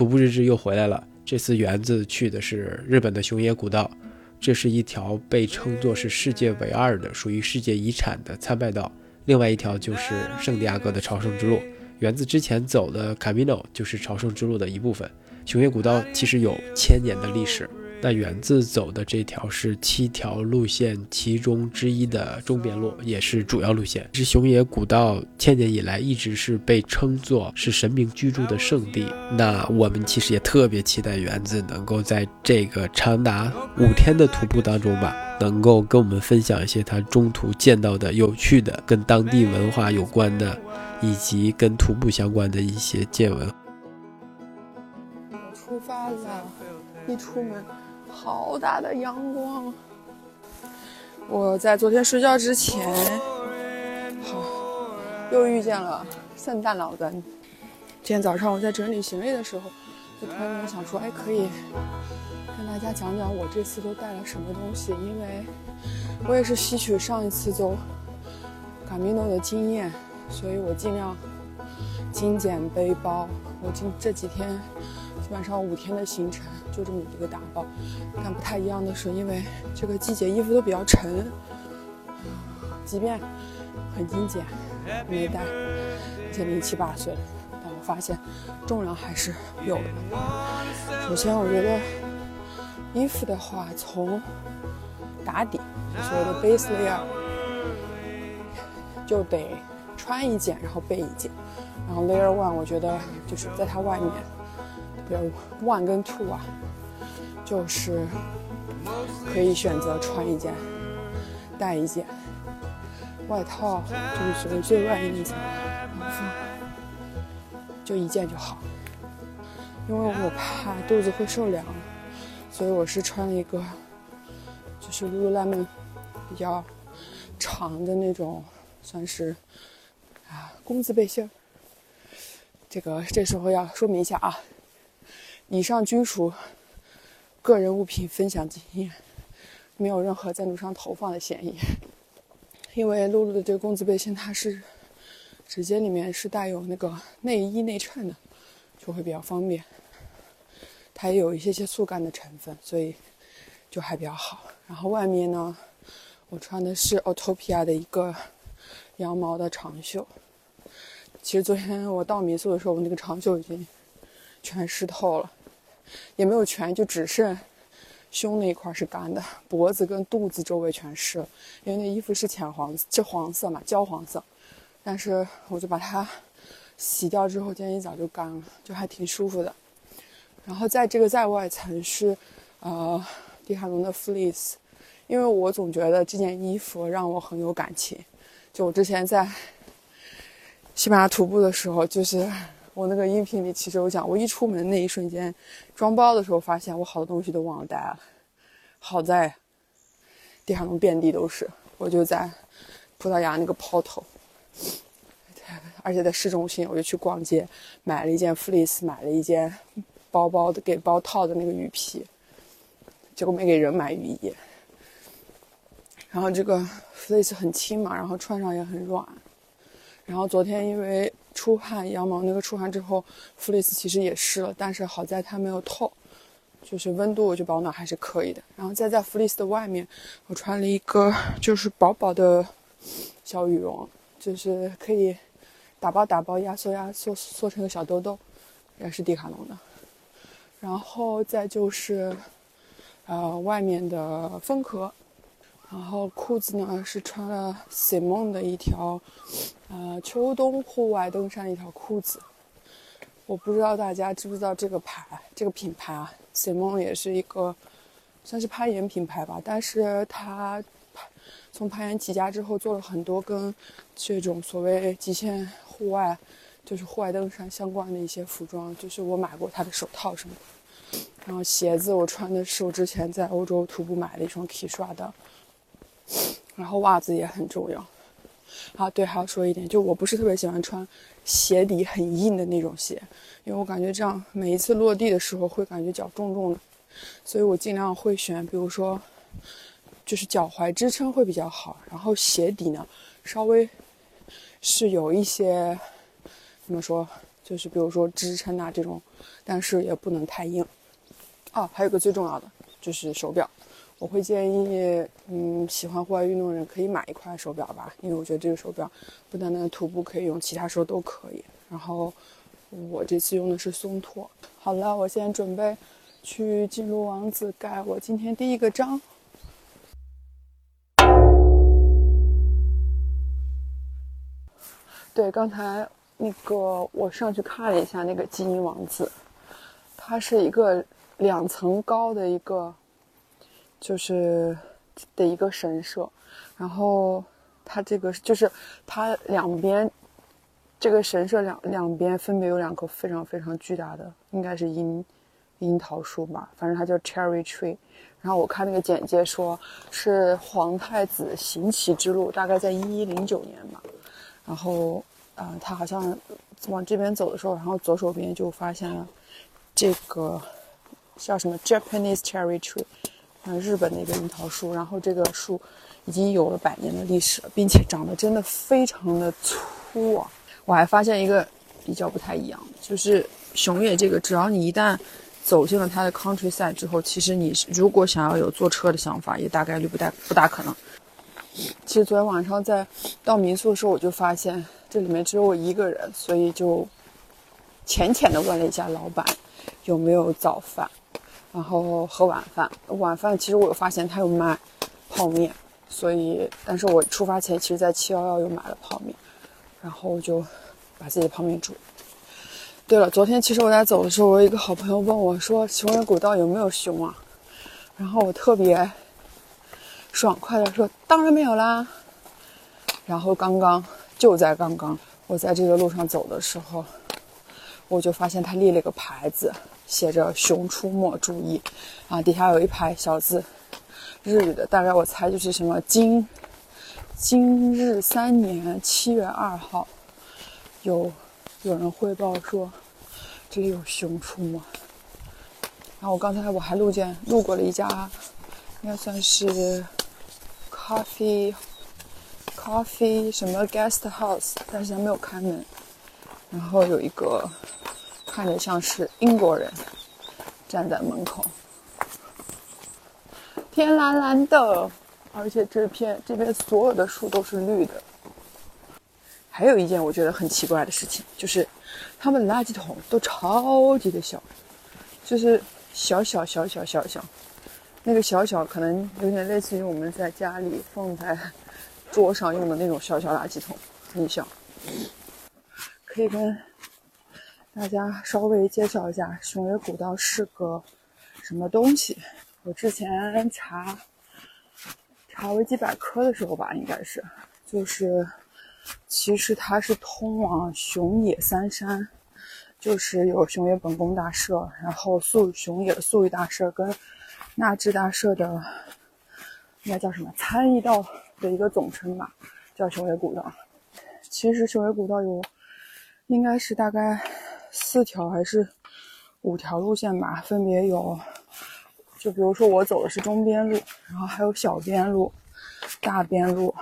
徒步日志又回来了。这次园子去的是日本的熊野古道，这是一条被称作是世界唯二的、属于世界遗产的参拜道。另外一条就是圣地亚哥的朝圣之路。园子之前走的 Camino 就是朝圣之路的一部分。熊野古道其实有千年的历史。那园子走的这条是七条路线其中之一的中边路，也是主要路线。是熊野古道千年以来一直是被称作是神明居住的圣地。那我们其实也特别期待园子能够在这个长达五天的徒步当中吧，能够跟我们分享一些他中途见到的有趣的、跟当地文化有关的，以及跟徒步相关的一些见闻。我出发了，一出门。好大的阳光！我在昨天睡觉之前，好又遇见了圣诞老人。今天早上我在整理行李的时候，就突然间想说，哎，可以跟大家讲讲我这次都带了什么东西，因为我也是吸取上一次走卡米诺的经验，所以我尽量精简背包。我今这几天基本上五天的行程。就这么一个打包，但不太一样的是，因为这个季节衣服都比较沉，即便很精简，没带，接近七八岁了，但我发现重量还是有的。首先，我觉得衣服的话，从打底，所谓的 base layer，就得穿一件，然后备一件，然后 layer one，我觉得就是在它外面。比如 one 跟 two 啊，就是可以选择穿一件，带一件外套，就是属于最外面那层，然后就一件就好。因为我怕肚子会受凉，所以我是穿了一个，就是 lululemon 比较长的那种，算是啊工字背心儿。这个这时候要说明一下啊。以上均属个人物品分享经验，没有任何赞助商投放的嫌疑。因为露露的这个工字背心，它是直接里面是带有那个内衣内衬的，就会比较方便。它也有一些些速干的成分，所以就还比较好。然后外面呢，我穿的是 Autopia 的一个羊毛的长袖。其实昨天我到民宿的时候，我那个长袖已经全湿透了。也没有全，就只剩胸那一块是干的，脖子跟肚子周围全湿了。因为那衣服是浅黄，这黄色嘛，焦黄色。但是我就把它洗掉之后，今天一早就干了，就还挺舒服的。然后在这个在外层是，呃，迪卡侬的 fleece，因为我总觉得这件衣服让我很有感情。就我之前在西班牙徒步的时候，就是。我那个音频里其实有讲，我一出门那一瞬间，装包的时候发现我好多东西都忘了带了。好在地上遍地都是，我就在葡萄牙那个抛头，而且在市中心，我就去逛街，买了一件 fleece，买了一件包包的给包套的那个雨披，结果没给人买雨衣。然后这个 fleece 很轻嘛，然后穿上也很软。然后昨天因为。出汗，羊毛那个出汗之后，fleece 其实也湿了，但是好在它没有透，就是温度就保暖还是可以的。然后再在 fleece 的外面，我穿了一个就是薄薄的小羽绒，就是可以打包打包压缩压缩缩成个小兜兜，也是迪卡侬的。然后再就是呃外面的风壳。然后裤子呢是穿了 Simon 的一条，呃，秋冬户外登山一条裤子。我不知道大家知不知道这个牌，这个品牌啊，Simon 也是一个算是攀岩品牌吧。但是它从攀岩起家之后，做了很多跟这种所谓极限户外，就是户外登山相关的一些服装。就是我买过它的手套什么的。然后鞋子我穿的是我之前在欧洲徒步买的一双 k i s h a 的。然后袜子也很重要，啊对，还要说一点，就我不是特别喜欢穿鞋底很硬的那种鞋，因为我感觉这样每一次落地的时候会感觉脚重重的，所以我尽量会选，比如说，就是脚踝支撑会比较好，然后鞋底呢稍微是有一些怎么说，就是比如说支撑啊这种，但是也不能太硬。哦，还有个最重要的就是手表，我会建议，嗯，喜欢户外运动的人可以买一块手表吧，因为我觉得这个手表不单单徒步可以用，其他时候都可以。然后我这次用的是松拓。好了，我现在准备去进入王子盖我今天第一个章。对，刚才那个我上去看了一下那个基因王子，它是一个两层高的一个，就是的一个神社，然后它这个就是它两边这个神社两两边分别有两棵非常非常巨大的，应该是樱樱桃树吧，反正它叫 Cherry Tree。然后我看那个简介说是皇太子行乞之路，大概在一一零九年吧。然后，呃，他好像往这边走的时候，然后左手边就发现了这个叫什么 Japanese cherry tree，嗯，日本的一个樱桃树。然后这个树已经有了百年的历史了，并且长得真的非常的粗啊！我还发现一个比较不太一样的，就是熊野这个，只要你一旦走进了它的 countryside 之后，其实你如果想要有坐车的想法，也大概率不大不大可能。其实昨天晚上在到民宿的时候，我就发现这里面只有我一个人，所以就浅浅的问了一下老板有没有早饭，然后和晚饭。晚饭其实我有发现他有卖泡面，所以但是我出发前其实在七幺幺又买了泡面，然后就把自己的泡面煮。对了，昨天其实我在走的时候，我一个好朋友问我说熊野古道有没有熊啊？然后我特别。爽快的说：“当然没有啦。”然后刚刚就在刚刚，我在这个路上走的时候，我就发现他立了个牌子，写着“熊出没，注意”，啊，底下有一排小字，日语的，大概我猜就是什么“今今日三年七月二号，有有人汇报说这里有熊出没。”然后我刚才我还路见路过了一家，应该算是。Coffee, coffee 什么 guest house，但是它没有开门。然后有一个看着像是英国人站在门口。天蓝蓝的，而且这片这边所有的树都是绿的。还有一件我觉得很奇怪的事情，就是他们垃圾桶都超级的小，就是小小小小小小。那个小小可能有点类似于我们在家里放在桌上用的那种小小垃圾桶，很小。可以跟大家稍微介绍一下熊野古道是个什么东西。我之前查查维基百科的时候吧，应该是就是其实它是通往熊野三山，就是有熊野本宫大社，然后素熊野素玉大社跟。纳智大社的应该叫什么参议道的一个总称吧，叫熊野古道。其实熊野古道有应该是大概四条还是五条路线吧，分别有，就比如说我走的是中边路，然后还有小边路、大边路，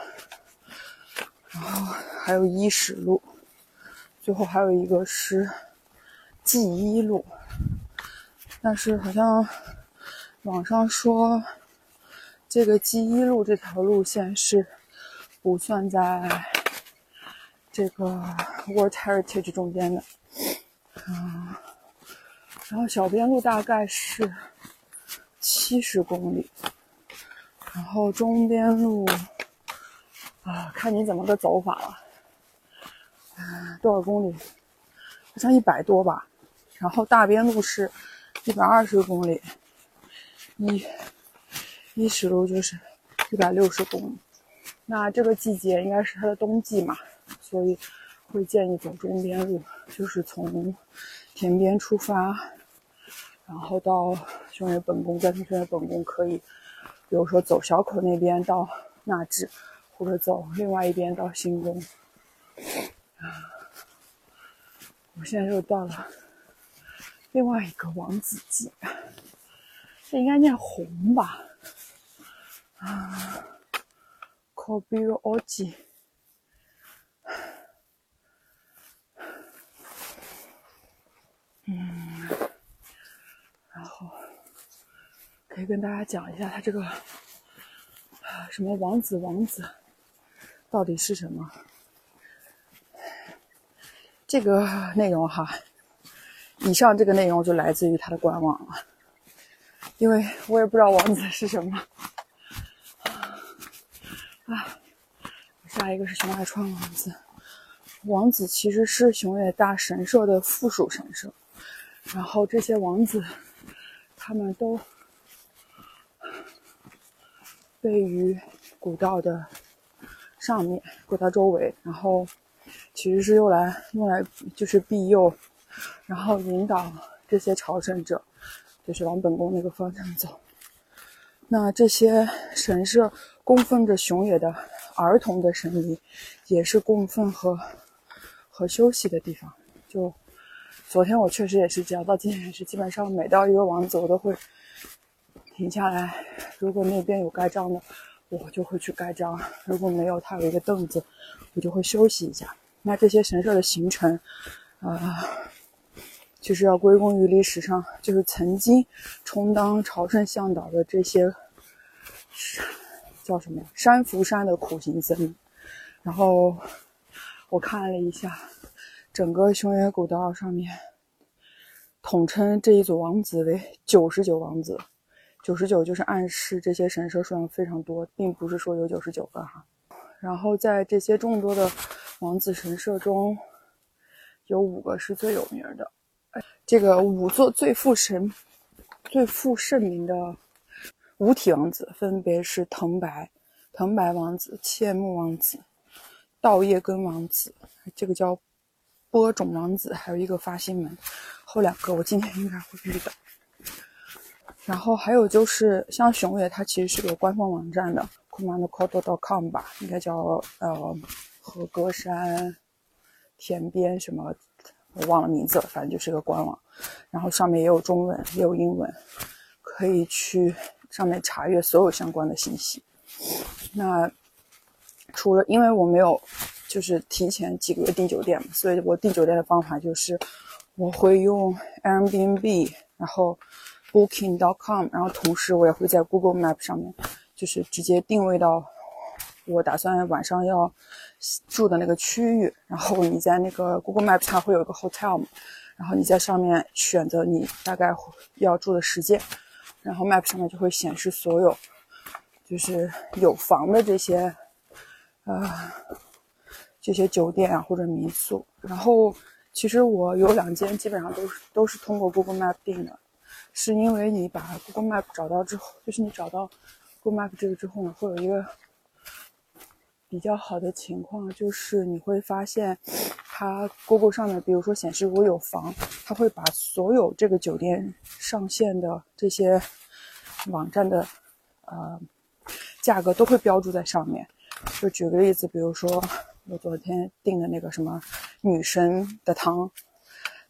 然后还有伊始路，最后还有一个是纪一路，但是好像。网上说，这个 G 一路这条路线是不算在这个 World Heritage 中间的，嗯，然后小边路大概是七十公里，然后中边路啊，看你怎么个走法了，嗯，多少公里？好像一百多吧，然后大边路是一百二十公里。一一十路就是一百六十公里，那这个季节应该是它的冬季嘛，所以会建议走中边路，就是从田边出发，然后到熊野本宫，再从熊野本宫可以，比如说走小口那边到纳智，或者走另外一边到新宫。我现在又到了另外一个王子季。这应该念红吧？啊，Kobe Oji。可以跟大家讲一下它这个什么王子王子到底是什么。这个内容哈，以上这个内容就来自于它的官网了，因为我也不知道王子是什么。啊，下一个是熊海川王子。王子其实是熊野大神社的附属神社，然后这些王子，他们都位于古道的上面，古道周围，然后。其实是用来用来就是庇佑，然后引导这些朝圣者，就是往本宫那个方向走。那这些神社供奉着熊野的儿童的神灵，也是供奉和和休息的地方。就昨天我确实也是这样，到今天也是，基本上每到一个王子，我都会停下来。如果那边有盖章的，我就会去盖章；如果没有，它有一个凳子，我就会休息一下。那这些神社的形成，啊，就是要归功于历史上就是曾经充当朝圣向导的这些叫什么呀？山福山的苦行僧。然后我看了一下，整个熊野古道上面统称这一组王子为九十九王子，九十九就是暗示这些神社数量非常多，并不是说有九十九个哈。然后在这些众多的。王子神社中有五个是最有名的，这个五座最负神、最负盛名的五体王子分别是藤白、藤白王子、切木王子、稻叶根王子，这个叫播种王子，还有一个发心门。后两个我今天应该会遇到。然后还有就是像熊野，它其实是个官方网站的，commandcodo.com 吧，应该叫呃。和歌山田边什么，我忘了名字了，反正就是个官网，然后上面也有中文，也有英文，可以去上面查阅所有相关的信息。那除了因为我没有就是提前几个月订酒店嘛，所以我订酒店的方法就是我会用 Airbnb，然后 Booking.com，然后同时我也会在 Google Map 上面就是直接定位到我打算晚上要。住的那个区域，然后你在那个 Google Map 上会有一个 hotel，然后你在上面选择你大概要住的时间，然后 Map 上面就会显示所有就是有房的这些呃这些酒店啊或者民宿。然后其实我有两间基本上都是都是通过 Google Map 订的，是因为你把 Google Map 找到之后，就是你找到 Google Map 这个之后呢，会有一个。比较好的情况就是你会发现，它 Google 上面，比如说显示如果有房，它会把所有这个酒店上线的这些网站的呃价格都会标注在上面。就举个例子，比如说我昨天订的那个什么女神的汤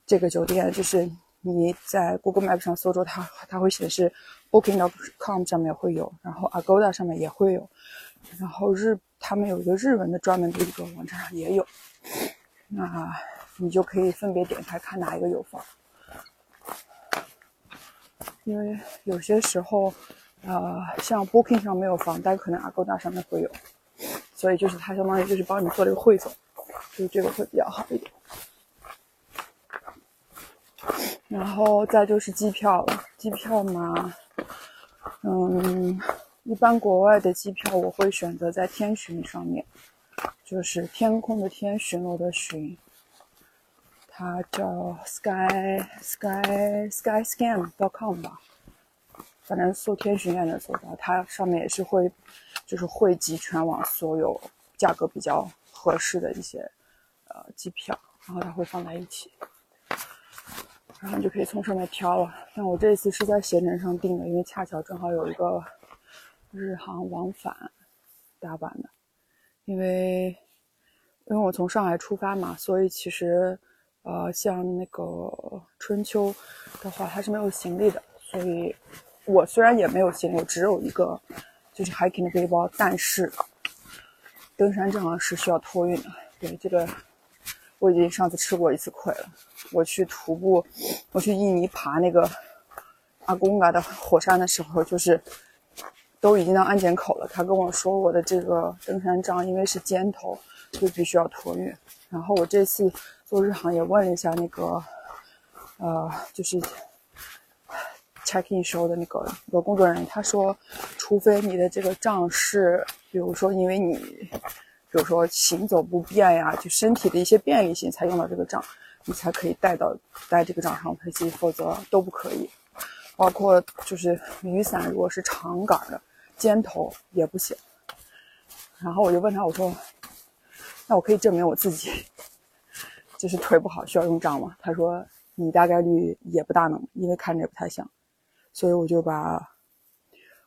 这个酒店，就是你在 Google Map 上搜着它，它会显示 Booking.com 上面会有，然后 Agoda 上面也会有，然后日。他们有一个日文的专门的一个网站上也有，那你就可以分别点开看哪一个有房。因为有些时候，呃，像 Booking 上没有房，但可能 Agoda 上面会有，所以就是它相当于就是帮你做了一个汇总，就是这个会比较好一点。然后再就是机票了，机票嘛，嗯。一般国外的机票我会选择在天巡上面，就是天空的天，巡逻的巡，它叫 sky sky sky scan dot com 吧，反正搜天巡也能搜到。它上面也是会，就是汇集全网所有价格比较合适的一些呃机票，然后它会放在一起，然后你就可以从上面挑了。但我这次是在携程上订的，因为恰巧正好有一个。日航往返大阪的，因为因为我从上海出发嘛，所以其实呃像那个春秋的话，它是没有行李的，所以我虽然也没有行李，我只有一个就是 hiking 的背包，但是登山正好是需要托运的。对这个我已经上次吃过一次亏了，我去徒步，我去印尼爬那个阿公嘎的火山的时候，就是都已经到安检口了。他跟我说，我的这个登山杖因为是尖头，就必须要托运。然后我这次做日航也问了一下那个，呃，就是 check in 时候的那个个工作人员，他说，除非你的这个杖是，比如说因为你，比如说行走不便呀，就身体的一些便利性才用到这个杖。你才可以带到带这个掌上飞机，否则都不可以。包括就是雨伞，如果是长杆的尖头也不行。然后我就问他，我说：“那我可以证明我自己就是腿不好，需要用杖吗？”他说：“你大概率也不大能，因为看着也不太像。”所以我就把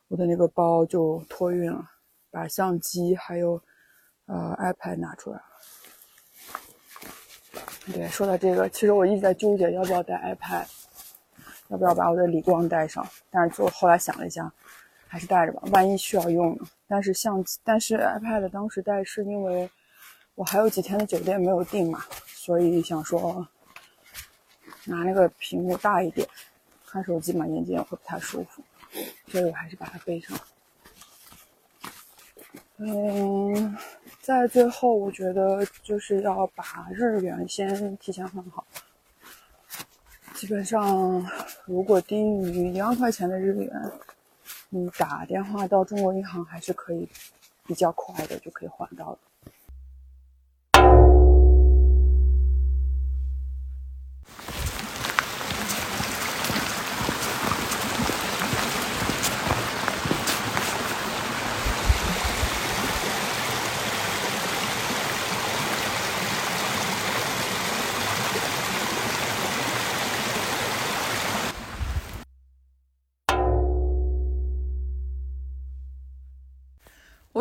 我的那个包就托运了，把相机还有呃 iPad 拿出来。对，说到这个，其实我一直在纠结要不要带 iPad，要不要把我的理光带上。但是就后来想了一下，还是带着吧，万一需要用呢。但是相机，但是 iPad 当时带是因为我还有几天的酒店没有订嘛，所以想说拿那个屏幕大一点，看手机嘛，眼睛也会不太舒服，所以我还是把它背上。嗯。在最后，我觉得就是要把日元先提前换好。基本上，如果低于一万块钱的日元，你打电话到中国银行还是可以比较快的就可以换到的。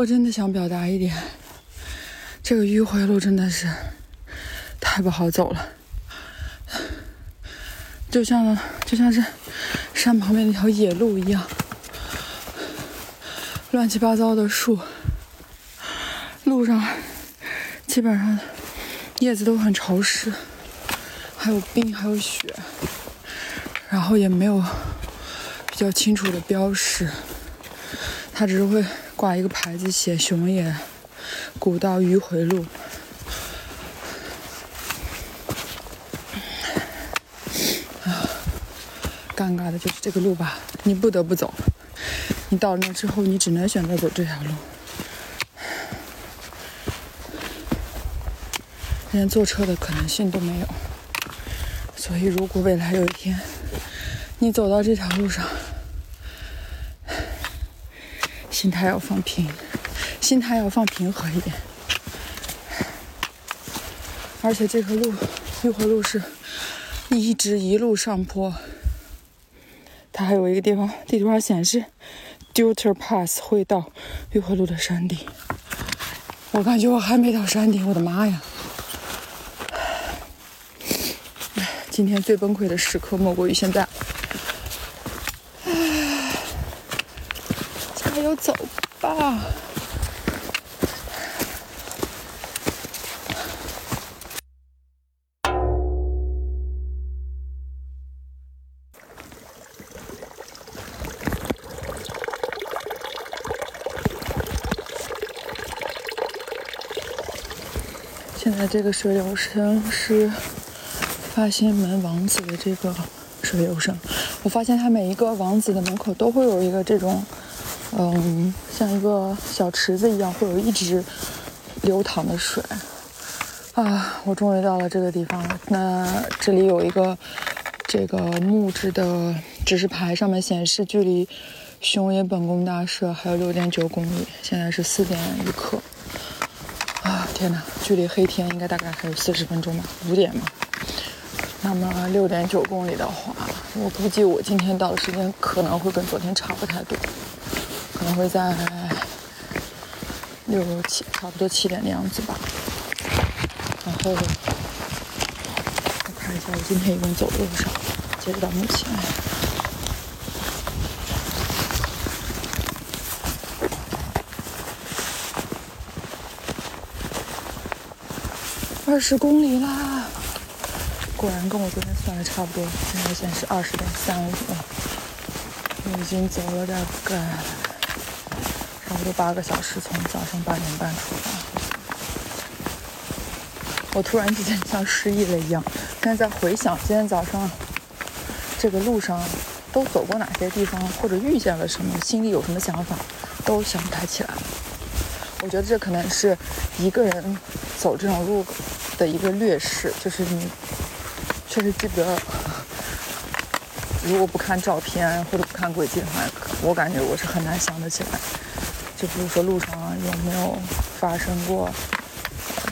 我真的想表达一点，这个迂回路真的是太不好走了，就像就像是山旁边那条野路一样，乱七八糟的树，路上基本上叶子都很潮湿，还有冰，还有雪，然后也没有比较清楚的标识，它只是会。挂一个牌子，写熊野古道迂回路。啊，尴尬的就是这个路吧，你不得不走。你到那之后，你只能选择走这条路，连坐车的可能性都没有。所以，如果未来有一天你走到这条路上，心态要放平，心态要放平和一点。而且这条路，玉回路是一直一路上坡。它还有一个地方，地图上显示 d u t e r Pass 会到玉回路的山顶。我感觉我还没到山顶，我的妈呀！今天最崩溃的时刻莫过于现在。现在这个水流声是发现门王子的这个水流声。我发现它每一个王子的门口都会有一个这种。嗯，像一个小池子一样，会有一直流淌的水。啊，我终于到了这个地方了。那这里有一个这个木质的指示牌，上面显示距离熊野本宫大社还有六点九公里。现在是四点一刻。天呐，距离黑天应该大概还有四十分钟吧？五点嘛。那么六点九公里的话，我估计我今天到的时间可能会跟昨天差不太多。可能会在六七，差不多七点的样子吧。然后我看一下，我今天一共走了多少？截止到目前，二十公里啦！果然跟我昨天算的差不多，现在显示二十点三五。已经走了大概差不多八个小时，从早上八点半出发。我突然之间像失忆了一样，现在在回想今天早上这个路上都走过哪些地方，或者遇见了什么，心里有什么想法，都想不太起来。我觉得这可能是一个人走这种路的一个劣势，就是你确实记不得。如果不看照片或者不看轨迹的话，我感觉我是很难想得起来。就比如说路上有没有发生过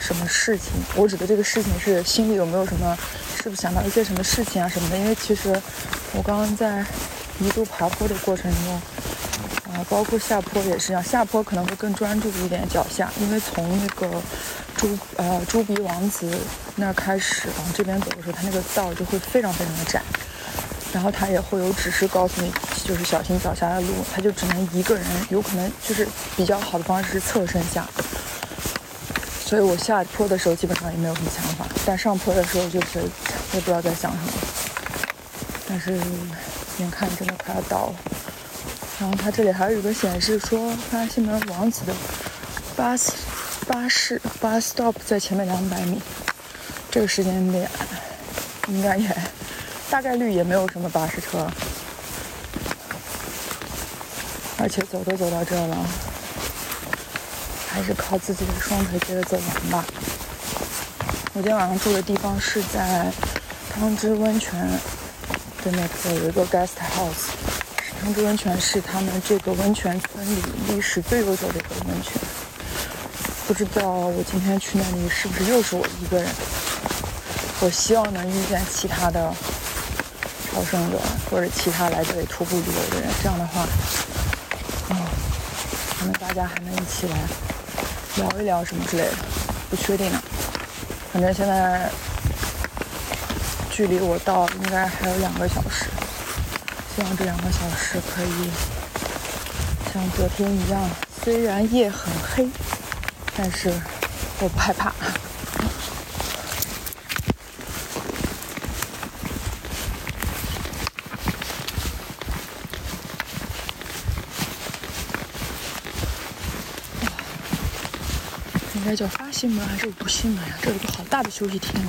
什么事情，我指的这个事情是心里有没有什么，是不是想到一些什么事情啊什么的。因为其实我刚刚在一路爬坡的过程中，包括下坡也是一样，下坡可能会更专注一点脚下，因为从那个猪呃猪鼻王子那儿开始往这边走的时候，它那个道就会非常非常的窄。然后他也会有指示告诉你，就是小心脚下的路，他就只能一个人，有可能就是比较好的方式是侧身下。所以我下坡的时候基本上也没有什么想法，但上坡的时候就是也不知道在想什么。但是眼看真的快要到了，然后它这里还有一个显示说，巴西门王子的巴士巴士 bus stop 在前面两百米，这个时间点应该也。大概率也没有什么巴士车，而且走都走到这了，还是靠自己的双腿接着走完吧。我今天晚上住的地方是在汤之温泉的那个有一个 guest house，汤之温泉是他们这个温泉村里历史最悠久的一个温泉。不知道我今天去那里是不是又是我一个人？我希望能遇见其他的。朝圣者或者其他来这里徒步旅游的人，这样的话，嗯，可能大家还能一起来聊一聊什么之类的，不确定呢。反正现在距离我到应该还有两个小时，希望这两个小时可以像昨天一样，虽然夜很黑，但是我不害怕。应该叫发信门还是无信门呀？这有个好大的休息厅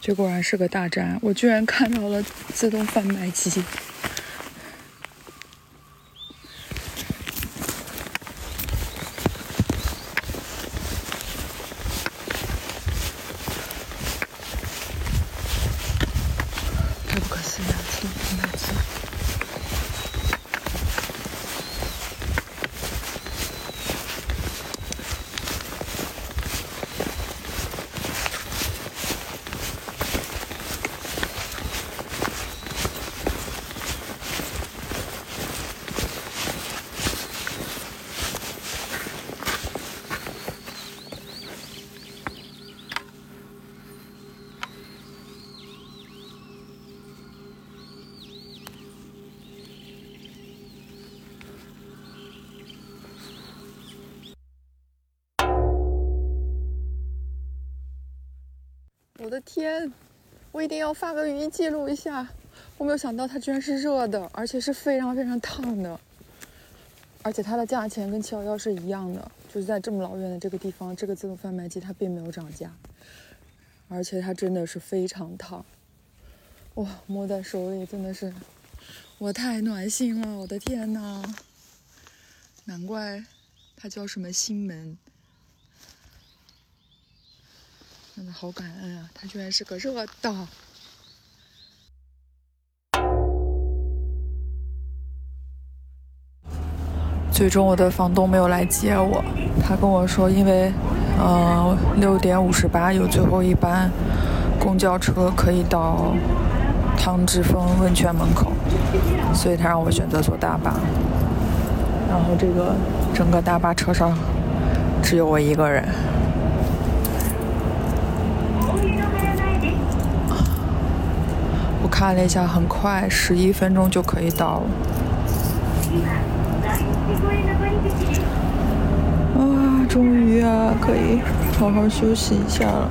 这果然是个大站，我居然看到了自动贩卖机。我的天！我一定要发个语音记录一下。我没有想到它居然是热的，而且是非常非常烫的。而且它的价钱跟七幺幺是一样的，就是在这么老远的这个地方，这个自动贩卖机它并没有涨价，而且它真的是非常烫。哇，摸在手里真的是，我太暖心了！我的天呐，难怪它叫什么心门。真的好感恩啊！它居然是个热的。最终我的房东没有来接我，他跟我说，因为，呃，六点五十八有最后一班公交车可以到汤之峰温泉门口，所以他让我选择坐大巴。然后这个整个大巴车上只有我一个人。看了一下，很快，十一分钟就可以到了。啊，终于啊，可以好好休息一下了。